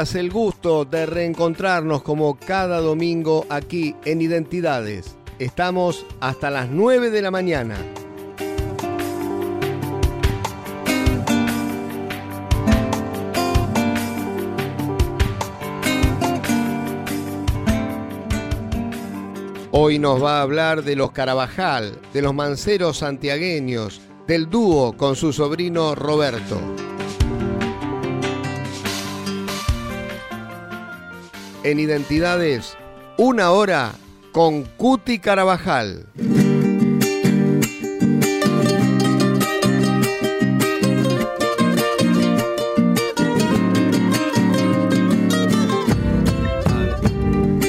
El gusto de reencontrarnos como cada domingo aquí en Identidades. Estamos hasta las 9 de la mañana. Hoy nos va a hablar de los Carabajal, de los manceros santiagueños, del dúo con su sobrino Roberto. En Identidades, una hora con Cuti Carabajal.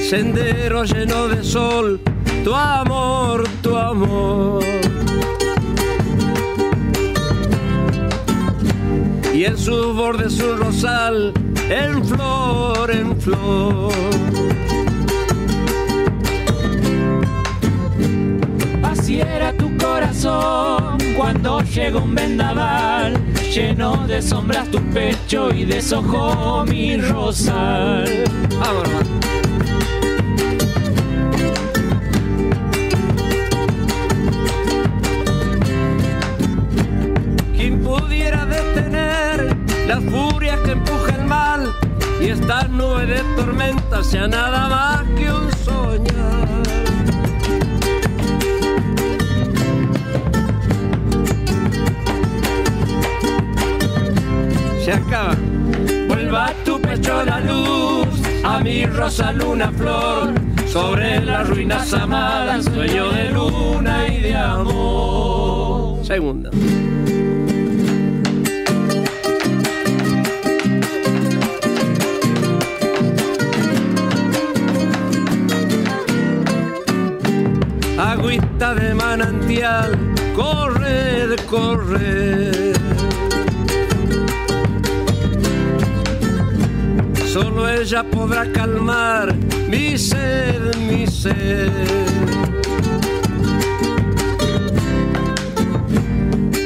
Sendero lleno de sol, tu amor, tu amor. Y en su borde su rosal en flor, en flor. Así era tu corazón cuando llegó un vendaval, lleno de sombras tu pecho y deshojó mi rosal. Vamos, ¿Quién pudiera detener las furias que empuja el mal y esta nube de tormenta sea nada más que un soñar. Se acaba. Vuelva a tu pecho la luz, a mi rosa luna flor, sobre las ruinas amadas, sueño de luna y de amor. Segunda. Agüita de manantial, correr, correr. Solo ella podrá calmar mi sed, mi sed.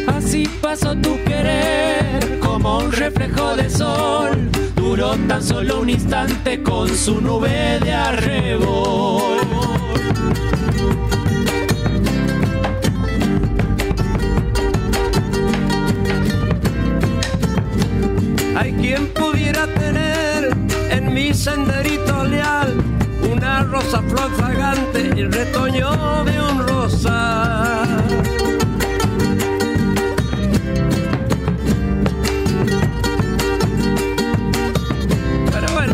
Así pasó tu querer como un reflejo de sol. Duró tan solo un instante con su nube de arrebol. Mi senderito leal una rosa flor fragante el retoño de un rosa. Pero bueno,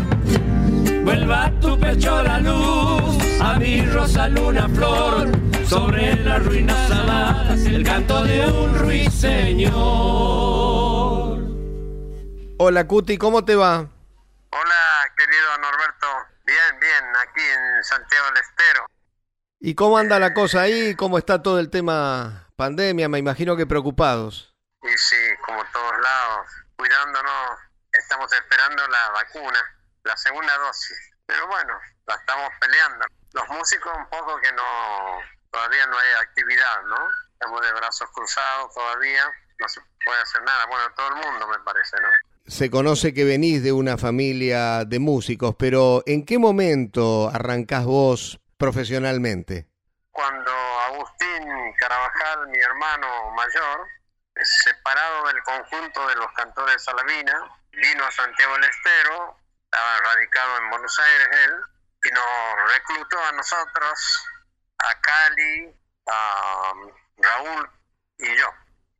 vuelva a tu pecho la luz, a mi rosa luna flor, sobre las ruinas amadas, el canto de un ruiseñor. Hola Cuti, ¿cómo te va? Hola, querido Norberto. Bien, bien, aquí en Santiago del Estero. ¿Y cómo anda la cosa ahí? ¿Cómo está todo el tema pandemia? Me imagino que preocupados. Y sí, como todos lados, cuidándonos. Estamos esperando la vacuna, la segunda dosis. Pero bueno, la estamos peleando. Los músicos un poco que no, todavía no hay actividad, ¿no? Estamos de brazos cruzados todavía, no se puede hacer nada. Bueno, todo el mundo me parece, ¿no? se conoce que venís de una familia de músicos, pero ¿en qué momento arrancás vos profesionalmente? Cuando Agustín Carabajal, mi hermano mayor, separado del conjunto de los cantores de Salavina, vino a Santiago del Estero, estaba radicado en Buenos Aires él, y nos reclutó a nosotros, a Cali, a Raúl y yo.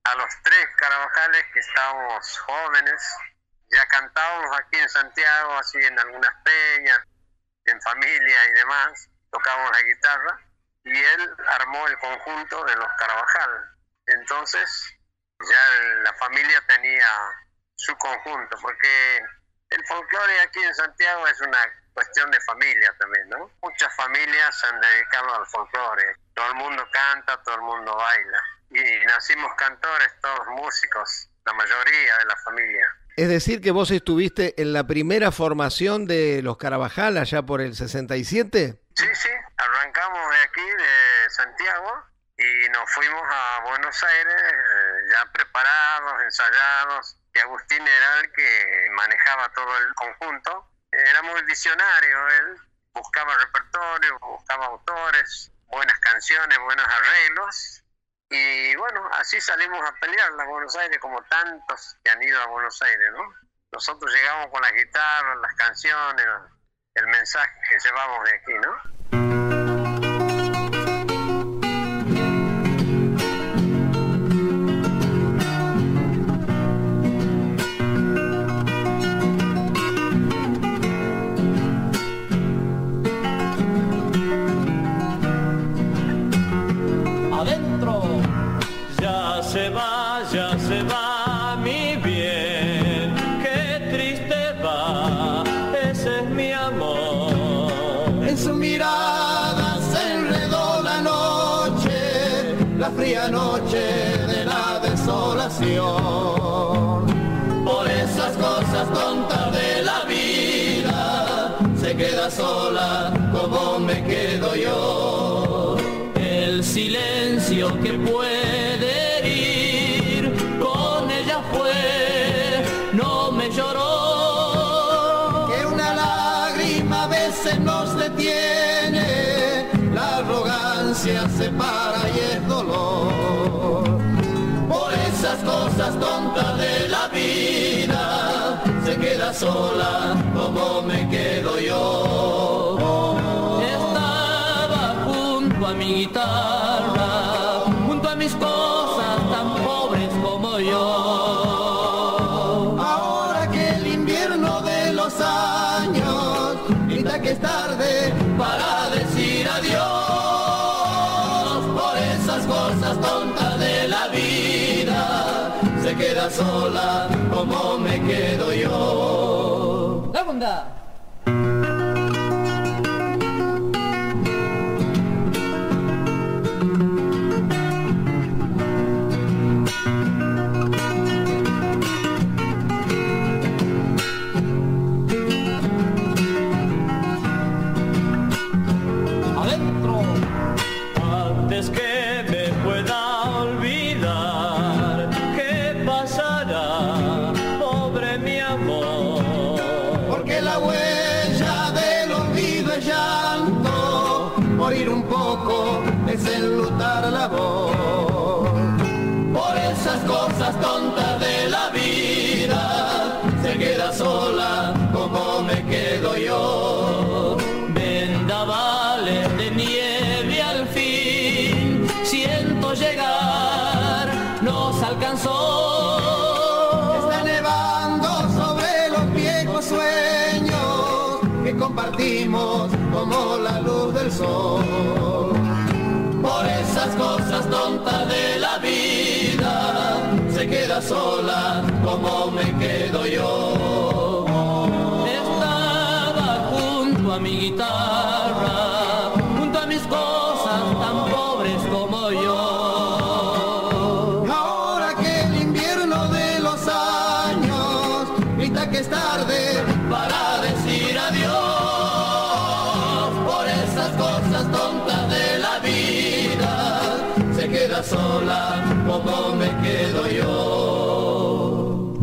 A los tres Carabajales que estábamos jóvenes, ya cantábamos aquí en Santiago, así en algunas peñas, en familia y demás, tocábamos la guitarra y él armó el conjunto de los Carabajal. Entonces ya la familia tenía su conjunto, porque el folclore aquí en Santiago es una cuestión de familia también, ¿no? Muchas familias se han dedicado al folclore, todo el mundo canta, todo el mundo baila, y nacimos cantores, todos músicos, la mayoría de la familia. Es decir, que vos estuviste en la primera formación de los Carabajal allá por el 67? Sí, sí, arrancamos de aquí, de Santiago, y nos fuimos a Buenos Aires eh, ya preparados, ensayados, y Agustín era el que manejaba todo el conjunto. Era muy visionario él, buscaba repertorio, buscaba autores, buenas canciones, buenos arreglos. Y bueno, así salimos a pelear a Buenos Aires como tantos que han ido a Buenos Aires, ¿no? Nosotros llegamos con las guitarras, las canciones, el mensaje que llevamos de aquí, ¿no? Silencio que puede herir, con ella fue, no me lloró. Que una lágrima a veces nos detiene, la arrogancia se para y es dolor cosas tontas de la vida, se queda sola como me quedo yo. Estaba junto a mi guitarra, sola como la luz del sol. Por esas cosas tontas de la vida queda sola como me quedo yo. Estaba junto a mi guitarra,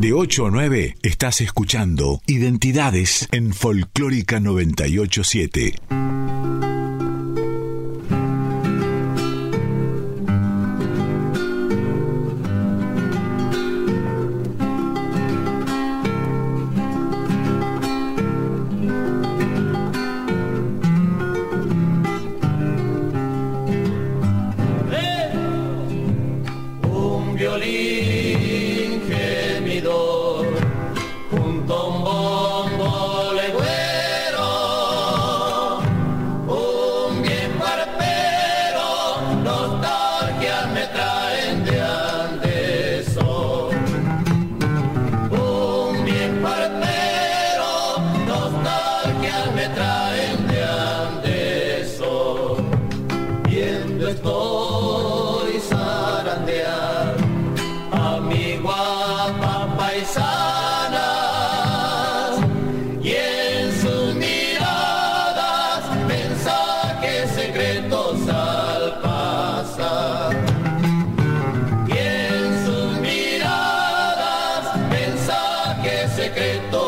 De 8 a 9 estás escuchando Identidades en Folclórica 987. secreto.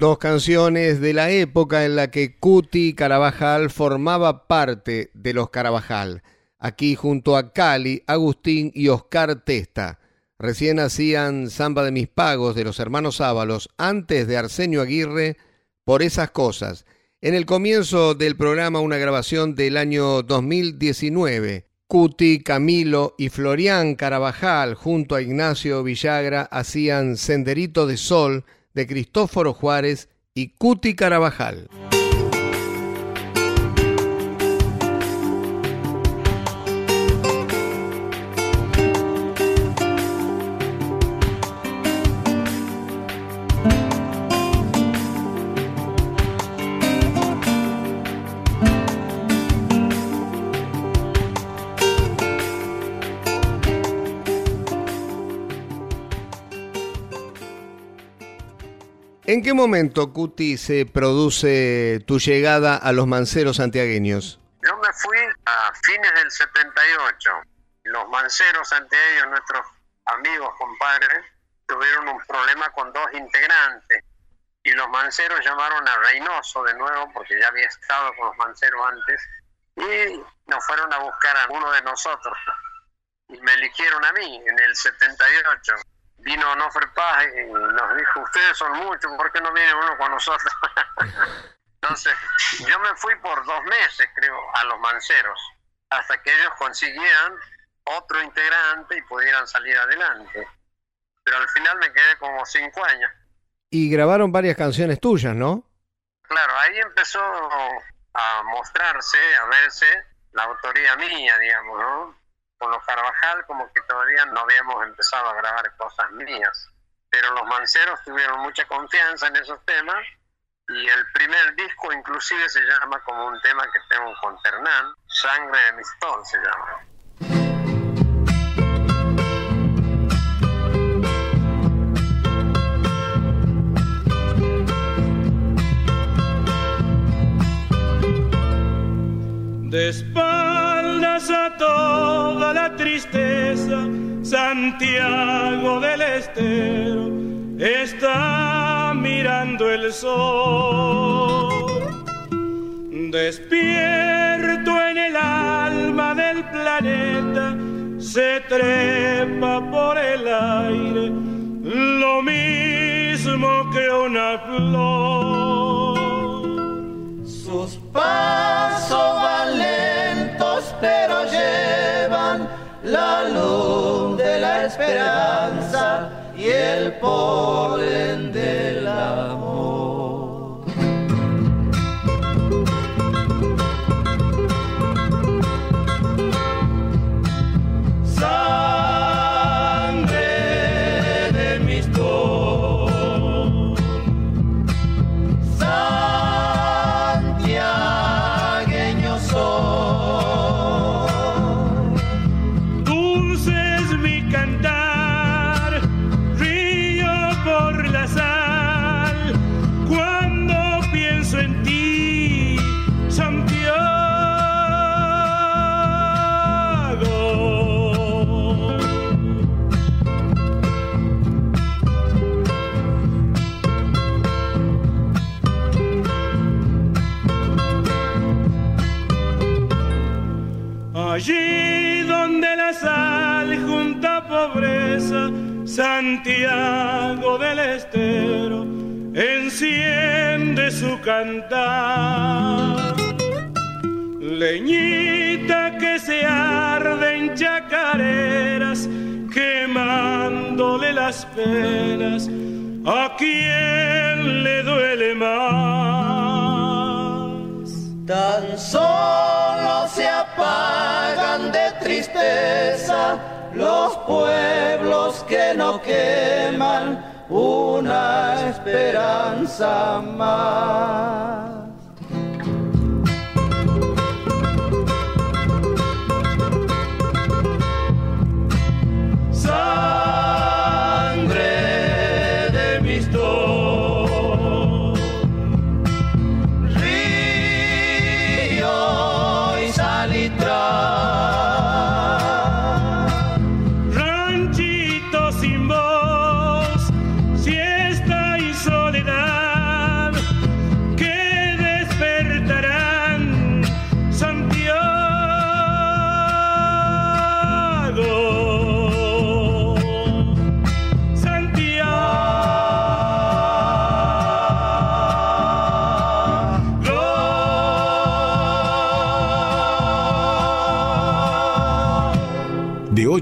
Dos canciones de la época en la que Cuti Carabajal formaba parte de los Carabajal. Aquí junto a Cali, Agustín y Oscar Testa. Recién hacían Samba de mis pagos de los hermanos Ábalos antes de Arsenio Aguirre por esas cosas. En el comienzo del programa una grabación del año 2019. Cuti, Camilo y Florian Carabajal junto a Ignacio Villagra hacían Senderito de Sol de Cristóforo Juárez y Cuti Carabajal. ¿En qué momento, Cuti, se produce tu llegada a los manceros santiagueños? Yo me fui a fines del 78. Los manceros santiagueños, nuestros amigos, compadres, tuvieron un problema con dos integrantes. Y los manceros llamaron a Reynoso de nuevo, porque ya había estado con los manceros antes, y nos fueron a buscar a uno de nosotros. Y me eligieron a mí en el 78. Vino Onofre Paz y nos dijo, ustedes son muchos, ¿por qué no viene uno con nosotros? Entonces, yo me fui por dos meses, creo, a los manceros, hasta que ellos consiguieran otro integrante y pudieran salir adelante. Pero al final me quedé como cinco años. Y grabaron varias canciones tuyas, ¿no? Claro, ahí empezó a mostrarse, a verse la autoría mía, digamos, ¿no? Con los Carvajal como que todavía no habíamos empezado a grabar cosas mías, pero los manceros tuvieron mucha confianza en esos temas y el primer disco inclusive se llama como un tema que tengo con Ternán, Sangre de Mistol se llama. De espaldas a toda la tristeza, Santiago del Estero está mirando el sol. Despierto en el alma del planeta, se trepa por el aire, lo mismo que una flor. Sus pasos van lentos, pero llevan la luz de la esperanza y el polen del amor. Leñita que se arde en chacareras, quemándole las penas. A quien le duele más. Tan solo se apagan de tristeza los pueblos que no queman esperanza más.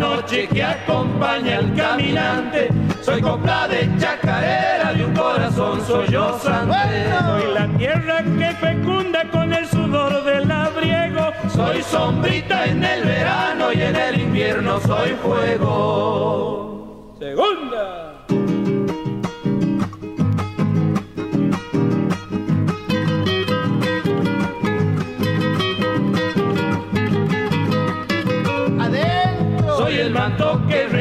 Noche que acompaña al caminante. Soy copla de chacarera de un corazón sollozante. Soy la tierra que fecunda con el sudor del labriego. Soy sombrita en el verano y en el invierno soy fuego.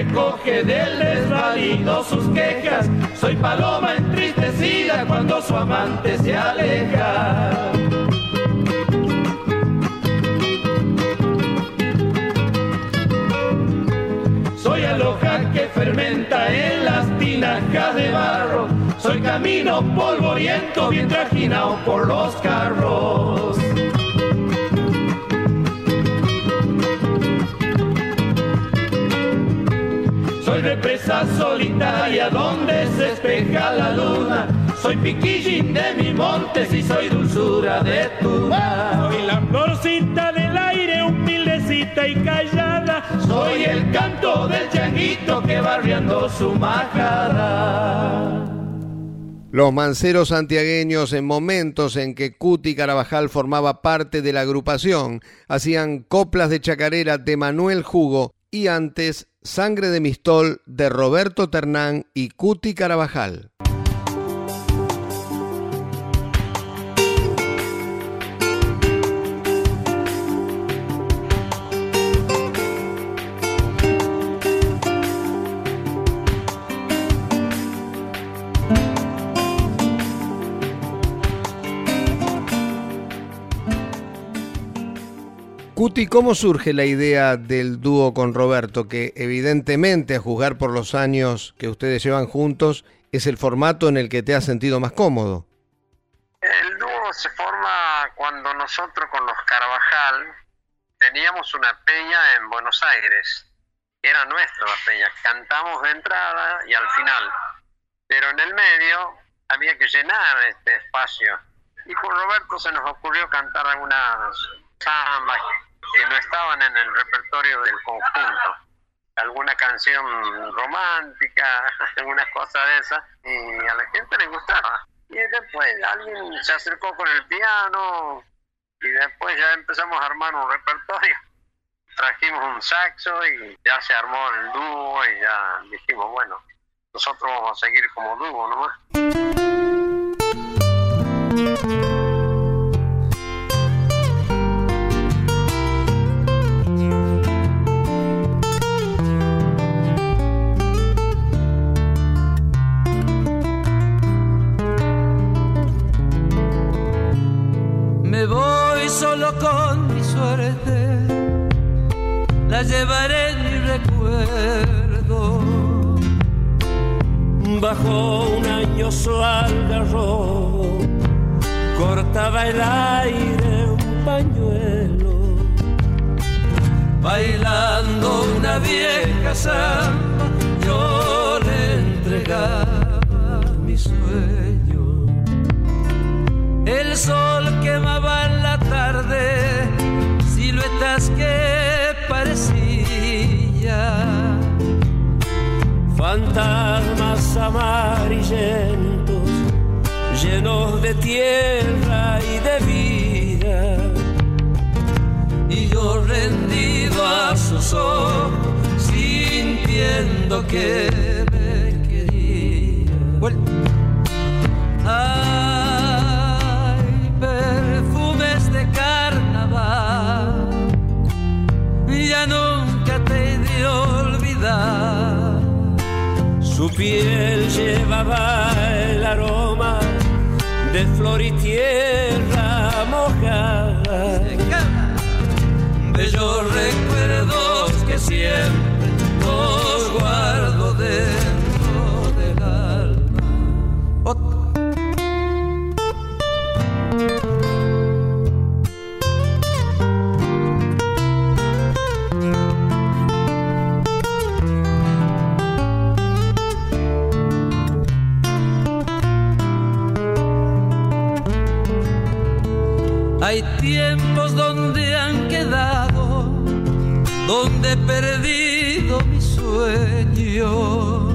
Recoge del desvalido sus quejas. Soy paloma entristecida cuando su amante se aleja. Soy aloja que fermenta en las tinajas de barro. Soy camino polvoriento bien trajinado por los carros. Solitaria donde se espeja la luna. Soy piquillín de mi montes y soy dulzura de tuna. Soy la florcita del aire, humildecita y callada. Soy el canto del changuito que barriando su majada. Los manceros santiagueños en momentos en que Cuti Carabajal formaba parte de la agrupación hacían coplas de chacarera de Manuel Jugo y antes Sangre de Mistol de Roberto Ternán y Cuti Carabajal. Cuti, ¿cómo surge la idea del dúo con Roberto? Que evidentemente, a juzgar por los años que ustedes llevan juntos, es el formato en el que te has sentido más cómodo. El dúo se forma cuando nosotros con los Carvajal teníamos una peña en Buenos Aires. Era nuestra la peña. Cantamos de entrada y al final. Pero en el medio había que llenar este espacio. Y con Roberto se nos ocurrió cantar algunas zambas que no estaban en el repertorio del conjunto. Alguna canción romántica, algunas cosas de esas, y a la gente le gustaba. Y después alguien se acercó con el piano, y después ya empezamos a armar un repertorio. Trajimos un saxo y ya se armó el dúo y ya dijimos, bueno, nosotros vamos a seguir como dúo nomás. Solo con mi suerte, la llevaré en mi recuerdo. Bajo un añoso algarrobo, cortaba el aire un pañuelo, bailando una vieja samba, yo le entregaba mi sueño. El sol quemaba en la tarde, siluetas que parecían fantasmas amarillentos, llenos de tierra y de vida. Y yo rendido a sus ojos, sintiendo que me quería. Ay, piel llevaba el aroma de flor y tierra mojada. Bellos recuerdos que siempre los guardo donde he perdido mis sueños.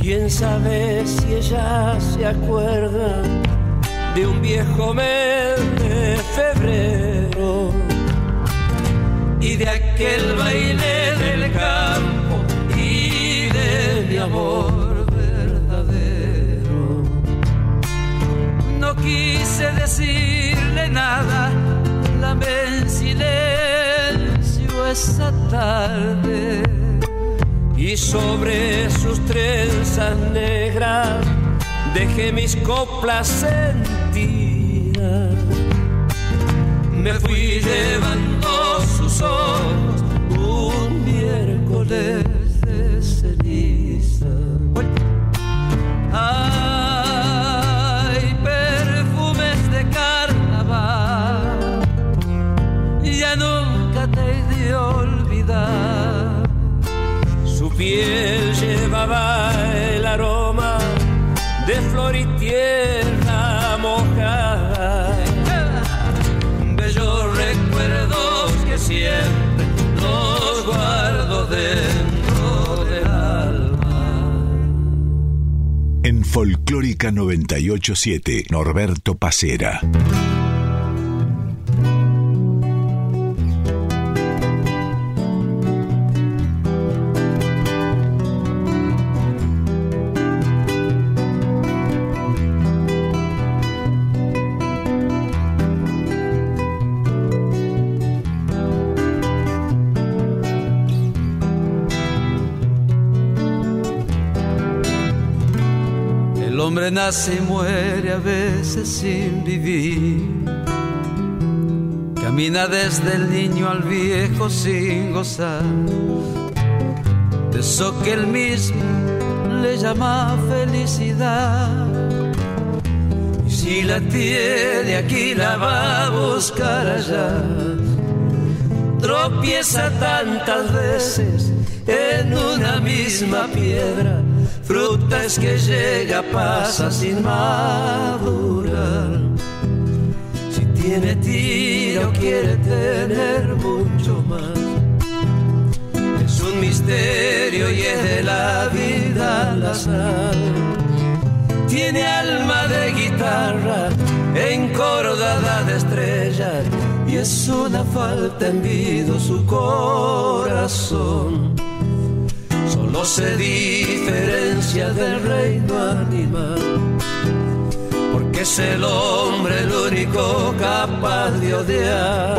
Quién sabe si ella se acuerda de un viejo mes de febrero y de aquel baile del campo y de mi amor verdadero. No quise decirle nada, la en silencio esa tarde. Y sobre sus trenzas negras dejé mis coplas sentidas. Me fui llevando sus ojos un miércoles Folclórica 987, Norberto Pacera. Nace y muere a veces sin vivir. Camina desde el niño al viejo sin gozar. De eso que él mismo le llama felicidad. Y si la tiene aquí, la va a buscar allá. Tropieza tantas veces en una misma piedra. Fruta es que llega, pasa sin madurar. Si tiene tiro, quiere tener mucho más. Es un misterio y es de la vida la sal. Tiene alma de guitarra encordada de estrellas es una falta en su corazón. Solo se diferencia del reino animal, porque es el hombre el único capaz de odiar.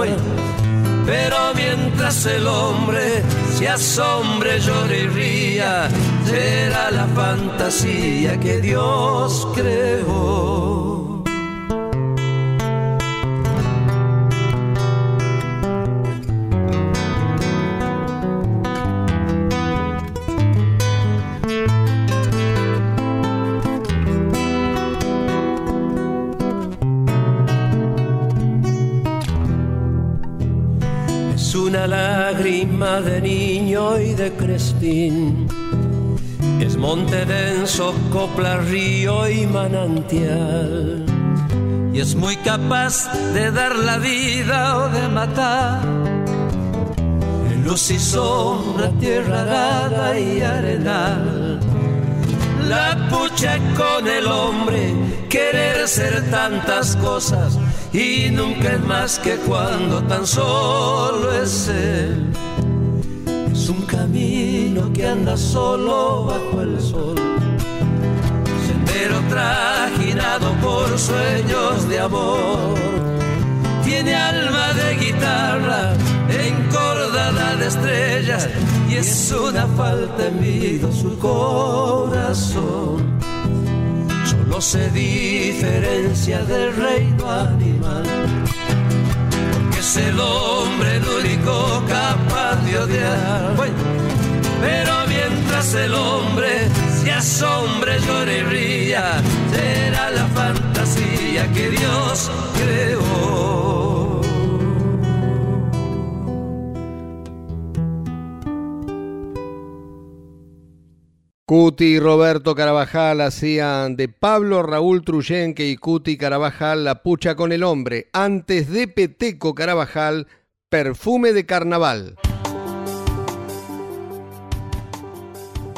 Pero mientras el hombre se asombre, llore y será la fantasía que Dios creó. De niño y de crespín. Es monte denso, copla, río y manantial. Y es muy capaz de dar la vida o de matar. En luz y sombra, tierra arada y arenal. La pucha con el hombre, querer ser tantas cosas y nunca es más que cuando tan solo es él. Que anda solo bajo el sol, sendero trajinado por sueños de amor. Tiene alma de guitarra encordada de estrellas y es una falta en su corazón no se diferencia del reino animal, porque es el hombre el único capaz de odiar. pero el hombre se asombre, llore y será la fantasía que Dios creó. Cuti y Roberto Carabajal hacían de Pablo Raúl Truyenque y Cuti Carabajal la pucha con el hombre, antes de Peteco Carabajal, perfume de carnaval.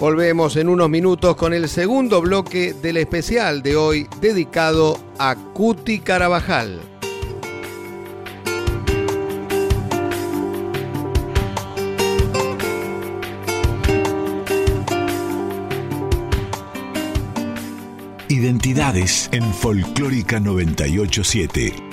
Volvemos en unos minutos con el segundo bloque del especial de hoy dedicado a Cuti Carabajal. Identidades en Folclórica 987.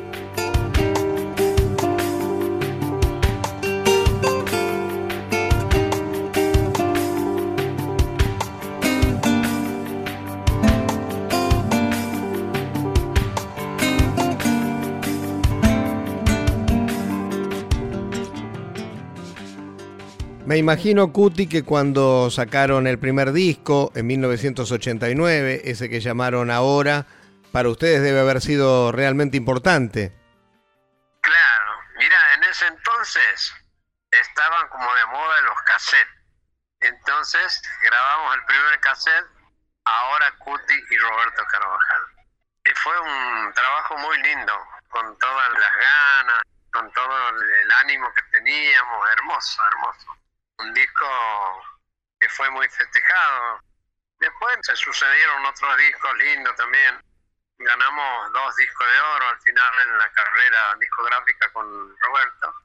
Imagino, Cuti, que cuando sacaron el primer disco en 1989, ese que llamaron ahora, para ustedes debe haber sido realmente importante. Claro, mira, en ese entonces estaban como de moda los cassettes. Entonces grabamos el primer cassette, ahora Cuti y Roberto Carvajal. Y fue un trabajo muy lindo, con todas las ganas, con todo el ánimo que teníamos, hermoso, hermoso un disco que fue muy festejado. Después se sucedieron otros discos lindos también. Ganamos dos discos de oro al final en la carrera discográfica con Roberto.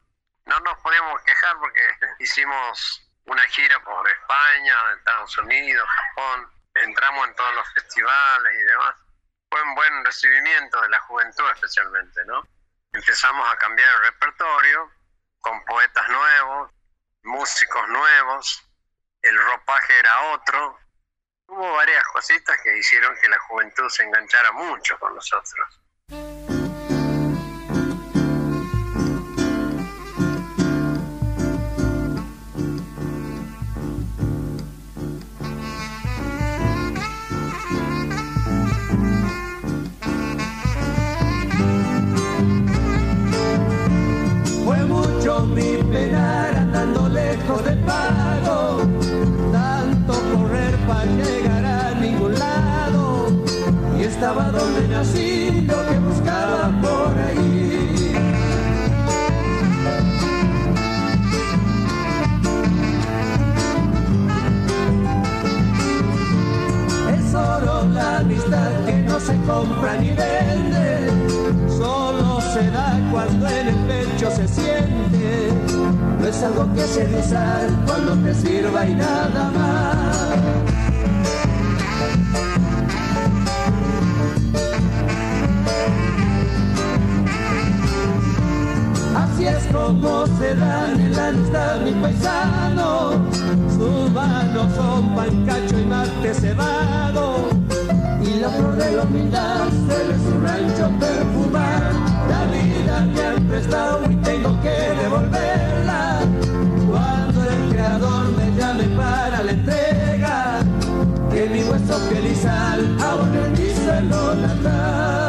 No nos podíamos quejar porque hicimos una gira por España, Estados Unidos, Japón. Entramos en todos los festivales y demás. Fue un buen recibimiento de la juventud especialmente, ¿no? Empezamos a cambiar el repertorio con poetas nuevos, músicos nuevos, el ropaje era otro. Hubo varias cositas que hicieron que la juventud se enganchara mucho con nosotros. lejos del pago, tanto correr para llegar a ningún lado. Y estaba donde nací, lo que buscaba por ahí. Es oro la amistad que no se compra ni vende es algo que se de usar cuando te sirva y nada más. Así es como se dan en la mi paisano. Sus manos son pancacho y mate cebado. Y la flor de la humildad se le su rancho perfumar. La vida me han prestado y tengo que devolverla. Para la entrega, que mi hueso piel y sal abone mi suelo natal.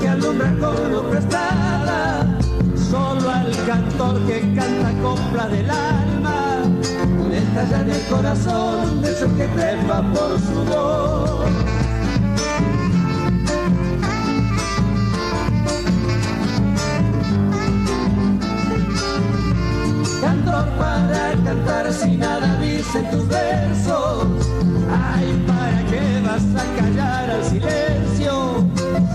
que alumbra con prestada, solo al cantor que canta copla del le estalla en el corazón eso que trepa por su voz. Cantor para cantar si nada dicen tus versos, ay, ¿para qué vas a callar al silencio?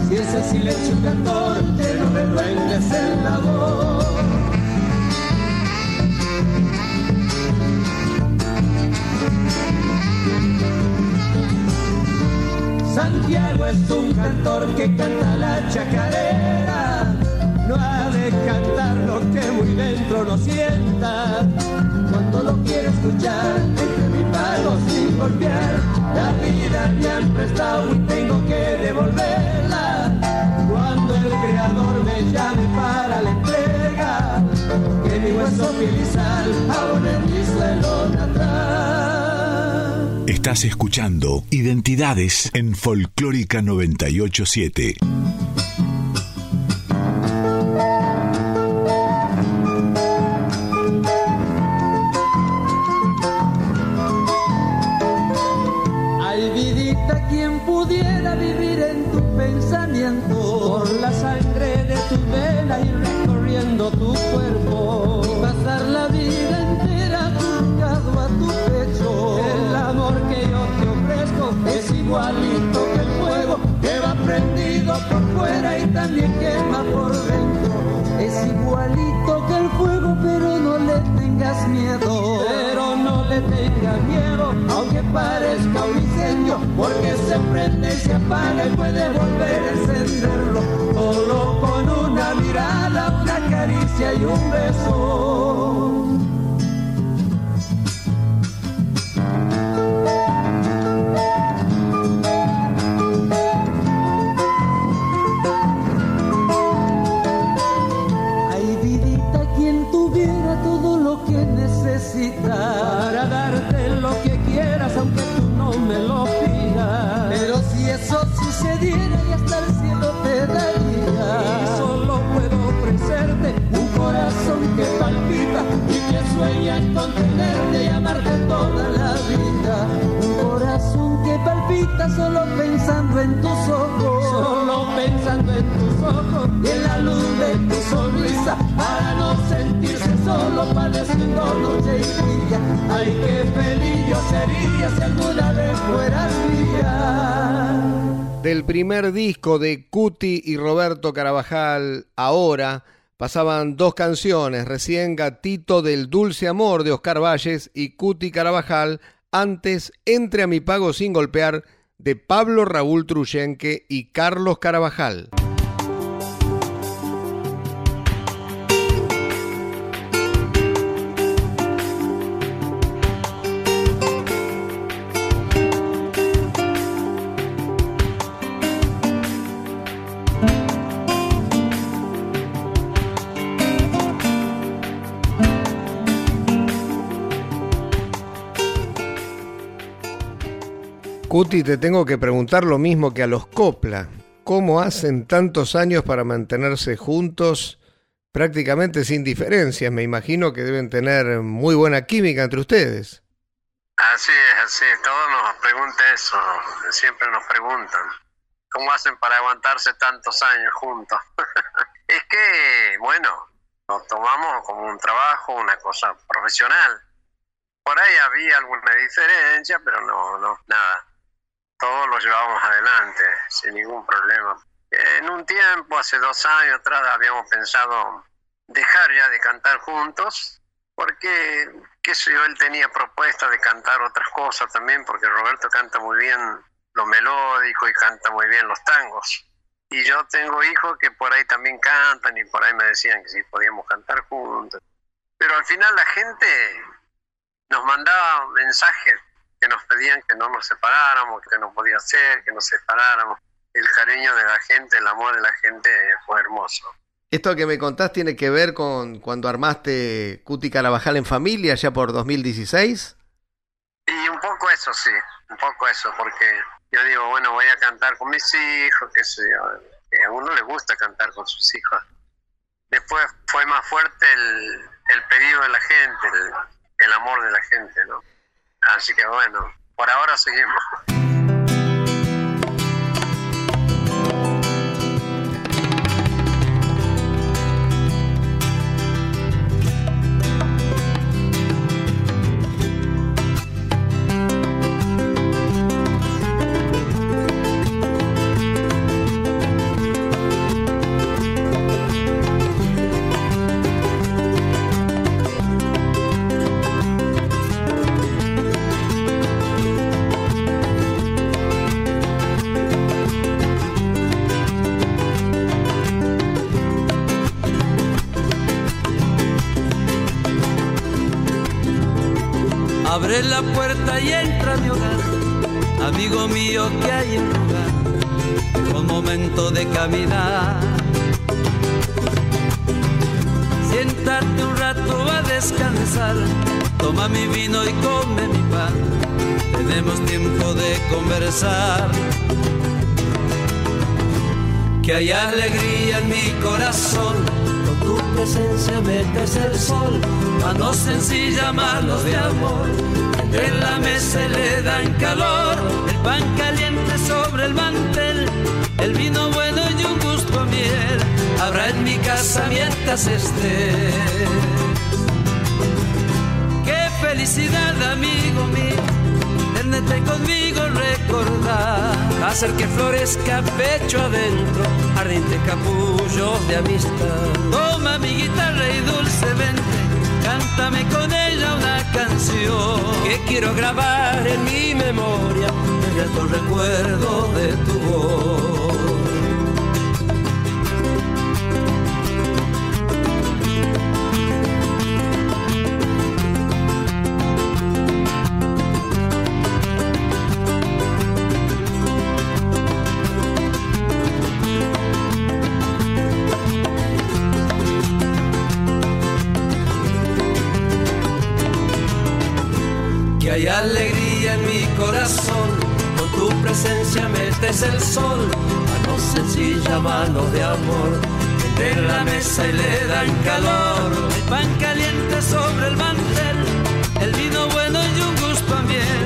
y ese silencio cantor que no me duendes en la voz. Santiago es un cantor que canta la chacarera, no ha de cantar lo que muy dentro lo sienta. Cuando lo quiere escuchar, entre mi pago sin golpear, la vida me han prestado Estás escuchando Identidades en Folclórica 987. Pensando en tus ojos. Solo pensando en tus ojos y en la luz de tu sonrisa para no sentirse solo padeciendo noche y día. Ay, qué feliz yo sería si alguna vez fueras mía del primer disco de Cuti y Roberto Carabajal, Ahora, pasaban dos canciones, recién Gatito del Dulce Amor de Oscar Valles y Cuti Carabajal, antes Entre a mi pago sin golpear de Pablo Raúl Truyenque y Carlos Carabajal. Cuti, te tengo que preguntar lo mismo que a los Copla. ¿Cómo hacen tantos años para mantenerse juntos prácticamente sin diferencias? Me imagino que deben tener muy buena química entre ustedes. Así es, así es. Todos nos preguntan eso, siempre nos preguntan. ¿Cómo hacen para aguantarse tantos años juntos? es que, bueno, lo tomamos como un trabajo, una cosa profesional. Por ahí había alguna diferencia, pero no, no, nada. Todos lo llevábamos adelante, sin ningún problema. En un tiempo, hace dos años atrás, habíamos pensado dejar ya de cantar juntos, porque, qué yo, él tenía propuesta de cantar otras cosas también, porque Roberto canta muy bien lo melódico y canta muy bien los tangos. Y yo tengo hijos que por ahí también cantan y por ahí me decían que si podíamos cantar juntos. Pero al final la gente nos mandaba mensajes que nos pedían que no nos separáramos, que no podía ser, que nos separáramos. El cariño de la gente, el amor de la gente fue hermoso. Esto que me contás tiene que ver con cuando armaste Cuti Carabajal en familia, ya por 2016. Y un poco eso, sí, un poco eso, porque yo digo, bueno, voy a cantar con mis hijos, que sé a uno le gusta cantar con sus hijos. Después fue más fuerte el, el pedido de la gente, el, el amor de la gente, ¿no? Así que bueno, por ahora seguimos. Hay alegría en mi corazón, con tu presencia metes el sol Manos sencilla, manos de amor. En la mesa le dan calor, el pan caliente sobre el mantel, el vino bueno y un gusto miel. Habrá en mi casa mientras esté. Qué felicidad, amigo mío, tenerte conmigo recordar. Hacer que florezca pecho adentro, ardiente capullo de amistad. Toma mi guitarra y dulcemente cántame con ella una canción que quiero grabar en mi memoria el recuerdo de tu voz. Hay alegría en mi corazón, con tu presencia metes el sol, mano sencilla, mano de amor, de la mesa y le dan calor, el pan caliente sobre el mantel, el vino bueno y un gusto a miel,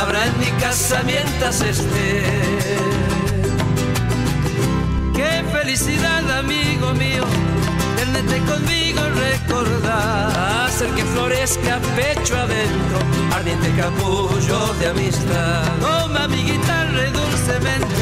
habrá en mi casa mientras esté. Qué felicidad, amigo mío, tenerte conmigo recordar, hacer que florezca pecho adentro, ardiente capullo de amistad. Toma mi guitarra dulcemente,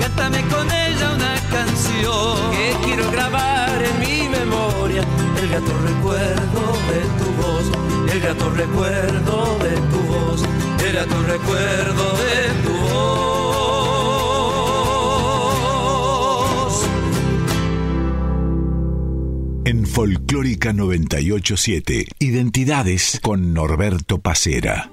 cántame con ella una canción que quiero grabar en mi memoria, el gato recuerdo de tu voz, el gato recuerdo de tu voz, el gato recuerdo de tu voz. Folclórica 987, Identidades con Norberto Pacera.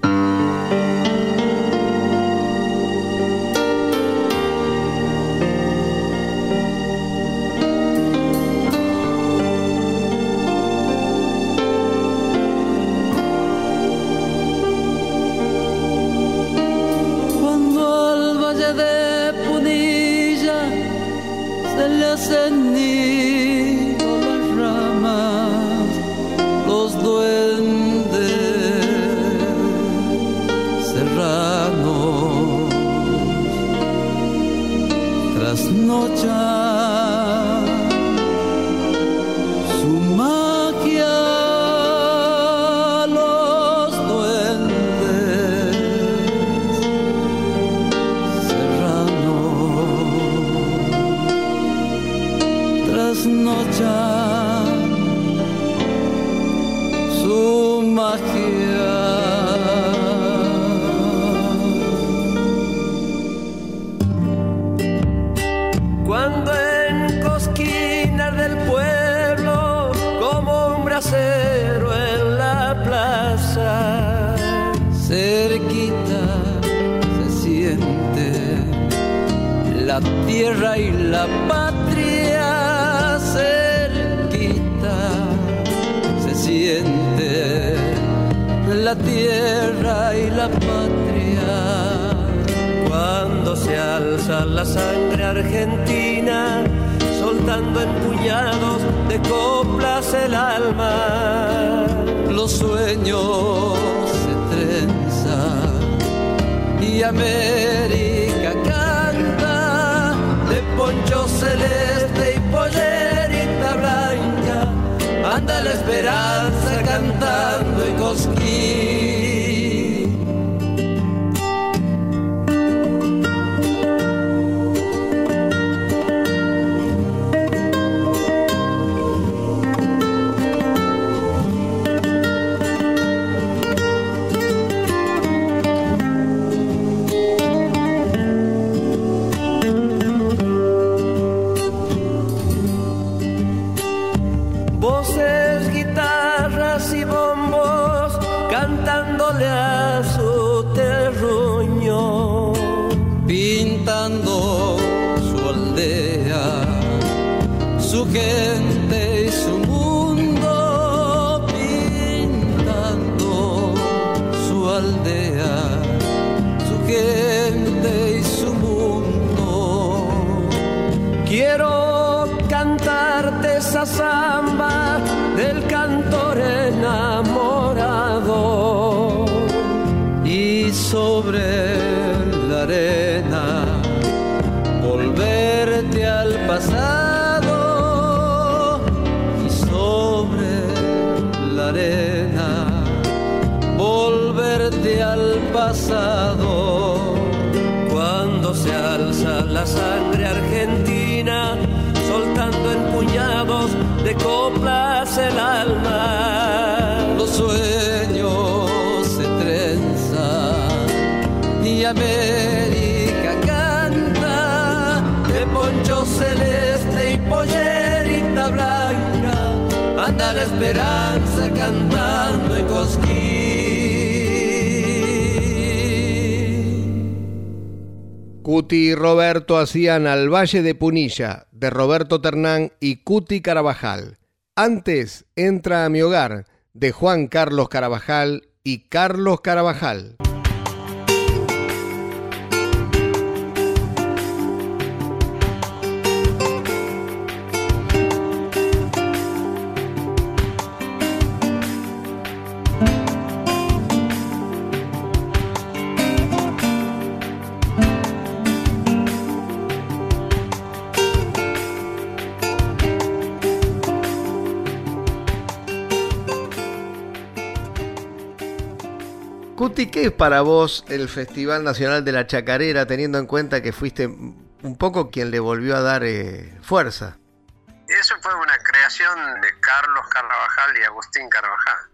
Patria. Cuando se alza la sangre argentina, soltando en puñados de coplas el alma, los sueños se trenzan y América canta. De poncho celeste y pollerita blanca, anda la esperanza cantando y cosquín. Su se alza la sangre argentina soltando en puñados de coplas el alma. Los sueños se trenzan y América canta. De poncho celeste y pollerita blanca anda la esperanza cantando Cuti y Roberto hacían Al Valle de Punilla, de Roberto Ternán y Cuti Carabajal. Antes entra a mi hogar, de Juan Carlos Carabajal y Carlos Carabajal. ¿Qué es para vos el Festival Nacional de la Chacarera, teniendo en cuenta que fuiste un poco quien le volvió a dar eh, fuerza? Eso fue una creación de Carlos Carvajal y Agustín Carvajal.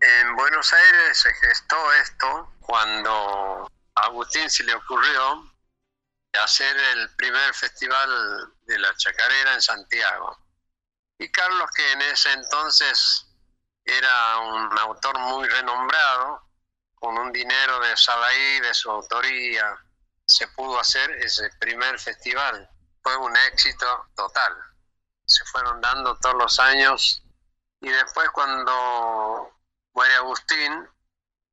En Buenos Aires se gestó esto cuando a Agustín se le ocurrió hacer el primer festival de la chacarera en Santiago. Y Carlos, que en ese entonces era un autor muy renombrado, con un dinero de Salaí, de su autoría, se pudo hacer ese primer festival. Fue un éxito total. Se fueron dando todos los años y después cuando muere Agustín,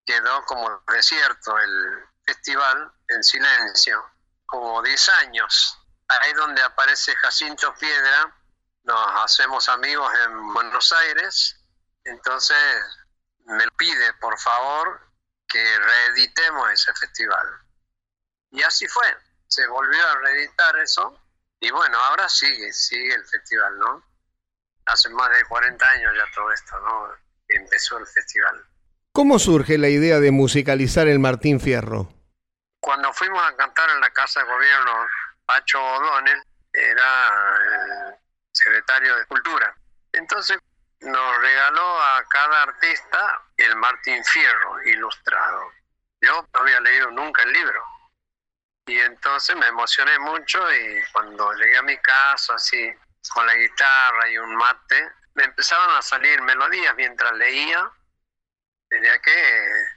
quedó como desierto el festival en silencio, como 10 años. Ahí donde aparece Jacinto Piedra, nos hacemos amigos en Buenos Aires, entonces me pide por favor que reeditemos ese festival. Y así fue, se volvió a reeditar eso y bueno, ahora sigue, sigue el festival, ¿no? Hace más de 40 años ya todo esto, ¿no? Empezó el festival. ¿Cómo surge la idea de musicalizar el Martín Fierro? Cuando fuimos a cantar en la Casa de Gobierno, Pacho O'Donnell era el secretario de Cultura. Entonces nos regaló a cada artista el Martín Fierro ilustrado. Yo no había leído nunca el libro. Y entonces me emocioné mucho y cuando llegué a mi casa, así, con la guitarra y un mate, me empezaban a salir melodías mientras leía. Tenía que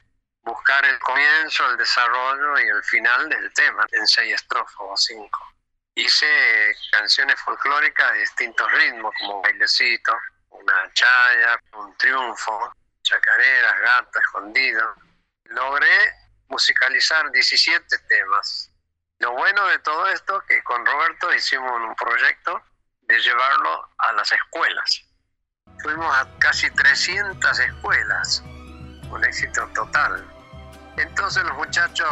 buscar el comienzo, el desarrollo y el final del tema en seis estrofas o cinco. Hice canciones folclóricas de distintos ritmos, como bailecito, una chaya, un triunfo, chacareras, gato, escondido. Logré musicalizar 17 temas. Lo bueno de todo esto que con Roberto hicimos un proyecto de llevarlo a las escuelas. Fuimos a casi 300 escuelas, un éxito total. Entonces los muchachos,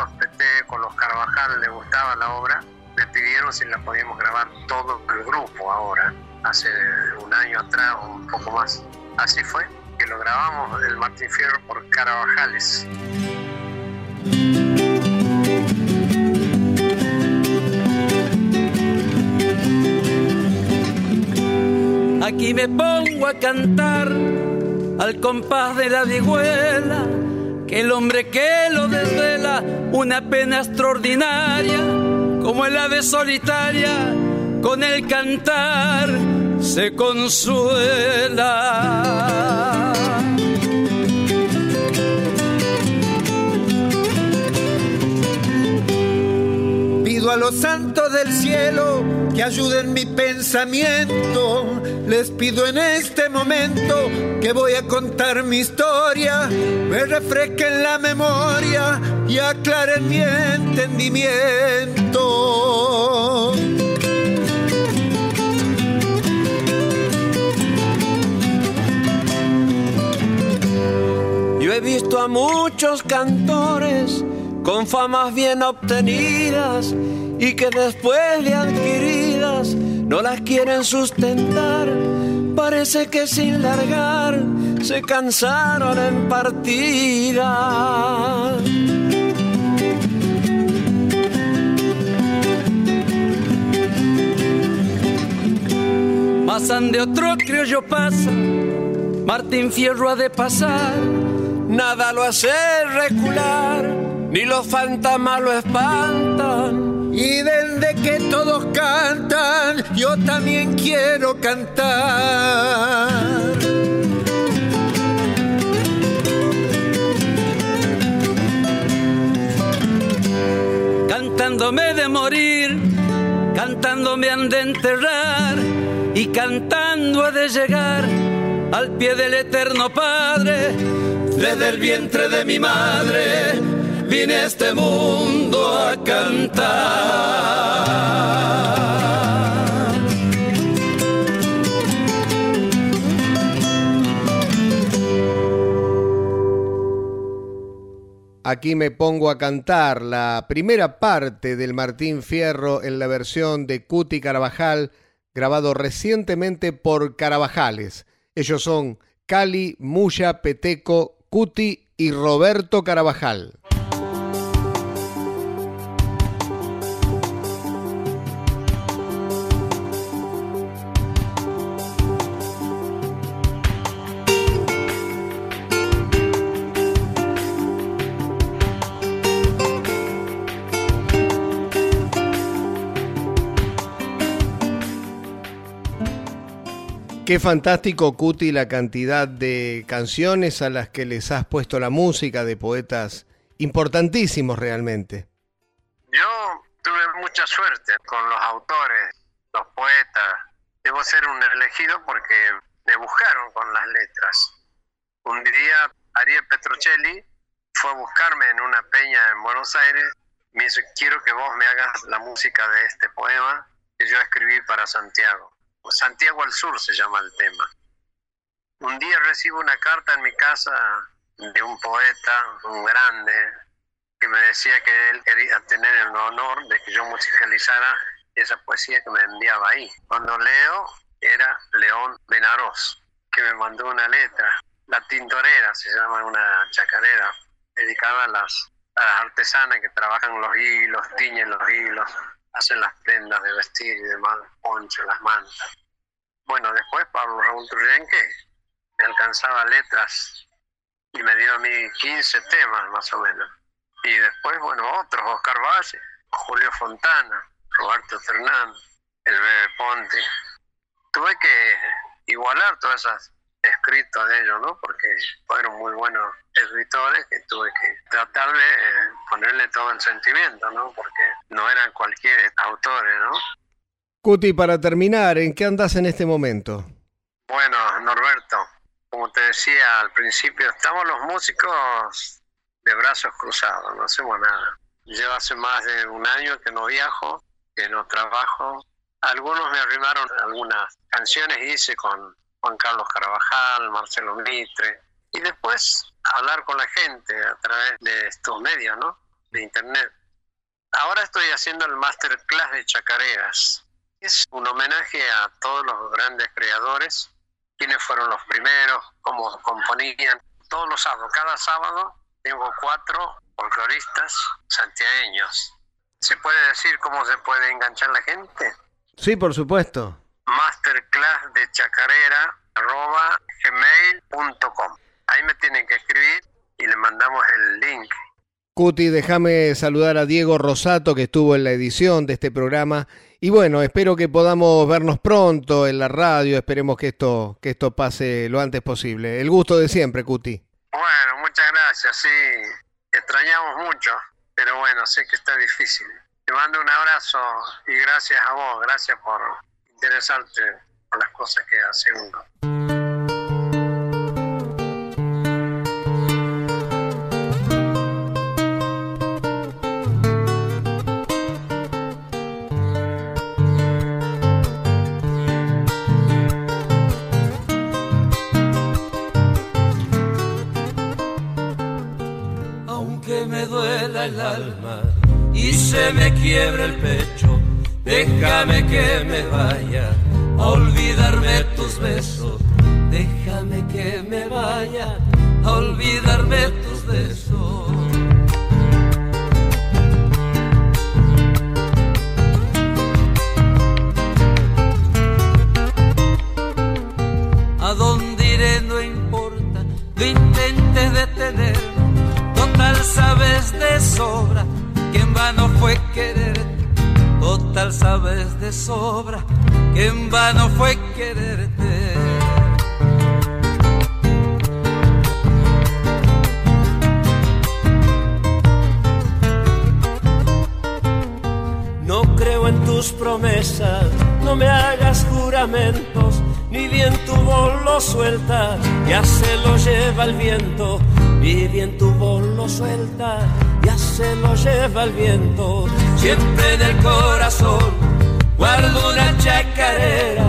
con los Carvajal les gustaba la obra, me pidieron si la podíamos grabar todo el grupo ahora, hace un año atrás o un poco más. Así fue que lo grabamos el Martín Fierro por Carvajales. Aquí me pongo a cantar al compás de la digüela, que el hombre que lo desvela una pena extraordinaria, como el ave solitaria, con el cantar se consuela. Pido a los santos del cielo que ayuden mi pensamiento. Les pido en este momento que voy a contar mi historia, me refresquen la memoria y aclaren mi entendimiento. He visto a muchos cantores con famas bien obtenidas y que después de adquiridas no las quieren sustentar. Parece que sin largar se cansaron en partida. Pasan de otro criollo pasa, Martín Fierro ha de pasar, nada lo hace recular, ni los fantasmas lo espantan y desde que todos cantan, yo también quiero cantar. Cantándome de morir, cantando me han de enterrar y cantando he de llegar al pie del eterno Padre, desde el vientre de mi madre vine a este mundo a cantar. Aquí me pongo a cantar la primera parte del Martín Fierro en la versión de Cuti Carabajal, grabado recientemente por Carabajales. Ellos son Cali, Muya, Peteco, Cuti y Roberto Carabajal. Qué fantástico, Cuti, la cantidad de canciones a las que les has puesto la música de poetas importantísimos realmente. Yo tuve mucha suerte con los autores, los poetas. Debo ser un elegido porque me buscaron con las letras. Un día Ariel Petrocelli fue a buscarme en una peña en Buenos Aires. Me dice, quiero que vos me hagas la música de este poema que yo escribí para Santiago. Santiago al Sur se llama el tema. Un día recibo una carta en mi casa de un poeta, un grande, que me decía que él quería tener el honor de que yo musicalizara esa poesía que me enviaba ahí. Cuando leo, era León Benarós, que me mandó una letra. La Tintorera se llama una chacarera, dedicada a las, a las artesanas que trabajan los hilos, tiñen los hilos hacen las prendas de vestir y demás, poncho, las mantas. Bueno, después Pablo Raúl Truyenque me alcanzaba letras y me dio a mí 15 temas más o menos. Y después, bueno, otros, Oscar Valle, Julio Fontana, Roberto Fernández, el Bebe Ponte. Tuve que igualar todas esas escritos de ellos, ¿no? Porque fueron muy buenos escritores que tuve que tratar de ponerle todo el sentimiento, ¿no? Porque no eran cualquier autores, ¿no? Cuti, para terminar, ¿en qué andas en este momento? Bueno, Norberto, como te decía al principio, estamos los músicos de brazos cruzados, no hacemos nada. Llevo hace más de un año que no viajo, que no trabajo. Algunos me arrimaron algunas canciones hice con Juan Carlos Carvajal, Marcelo Mitre, y después hablar con la gente a través de estos medios, ¿no? De internet. Ahora estoy haciendo el masterclass de chacareras. Es un homenaje a todos los grandes creadores, quienes fueron los primeros, cómo componían. Todos los sábados, cada sábado tengo cuatro folcloristas santiagueños. ¿Se puede decir cómo se puede enganchar la gente? Sí, por supuesto. Masterclass de chacarera arroba gmail.com. Ahí me tienen que escribir y le mandamos el link. Cuti, déjame saludar a Diego Rosato que estuvo en la edición de este programa y bueno, espero que podamos vernos pronto en la radio, esperemos que esto que esto pase lo antes posible. El gusto de siempre, Cuti. Bueno, muchas gracias, sí, extrañamos mucho, pero bueno, sé que está difícil. Te mando un abrazo y gracias a vos, gracias por interesarte por las cosas que hace uno. el alma y se me quiebra el pecho. Déjame que me vaya a olvidarme tus besos. Déjame que me vaya a olvidarme tus besos. A dónde iré no importa, no intentes detener Total sabes de sobra que en vano fue quererte. Total sabes de sobra que en vano fue quererte. No creo en tus promesas, no me hagas juramentos, ni bien tu lo suelta, ya se lo lleva el viento y bien tu voz lo suelta, ya se lo lleva el viento. Siempre en el corazón guardo una chacarera,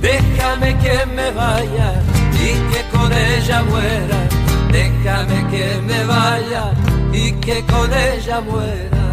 déjame que me vaya y que con ella muera. Déjame que me vaya y que con ella muera.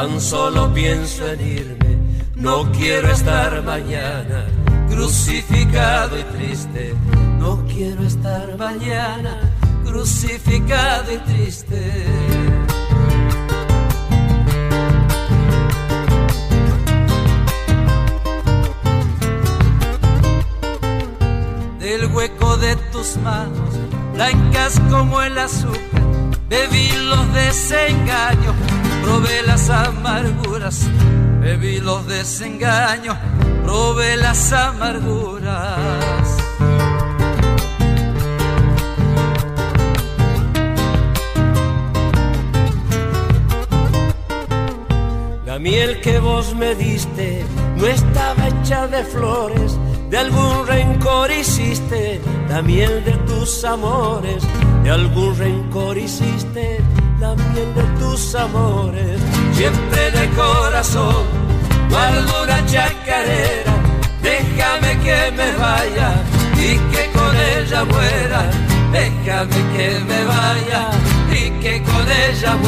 Tan solo pienso en irme, no quiero estar mañana crucificado y triste, no quiero estar mañana crucificado y triste. Del hueco de tus manos, blancas como el azúcar Bebí los desengaños, probé las amarguras. Bebí los desengaños, probé las amarguras. La miel que vos me diste no estaba hecha de flores, de algún rencor hiciste la miel de tus amores de algún rencor hiciste la de tus amores. Siempre de corazón guardo una chacarera, déjame que me vaya y que con ella muera. Déjame que me vaya y que con ella muera.